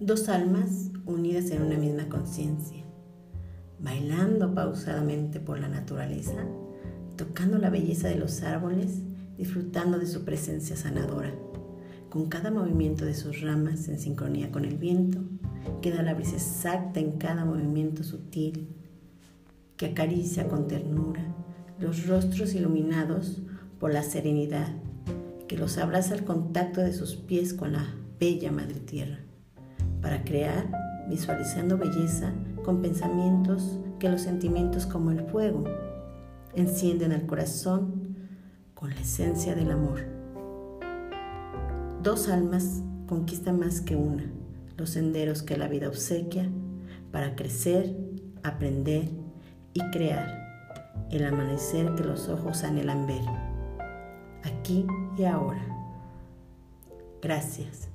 Dos almas unidas en una misma conciencia, bailando pausadamente por la naturaleza, tocando la belleza de los árboles, disfrutando de su presencia sanadora, con cada movimiento de sus ramas en sincronía con el viento, queda la brisa exacta en cada movimiento sutil que acaricia con ternura los rostros iluminados por la serenidad que los abraza al contacto de sus pies con la bella madre tierra para crear, visualizando belleza con pensamientos que los sentimientos como el fuego encienden el corazón con la esencia del amor. Dos almas conquistan más que una los senderos que la vida obsequia para crecer, aprender y crear el amanecer que los ojos anhelan ver, aquí y ahora. Gracias.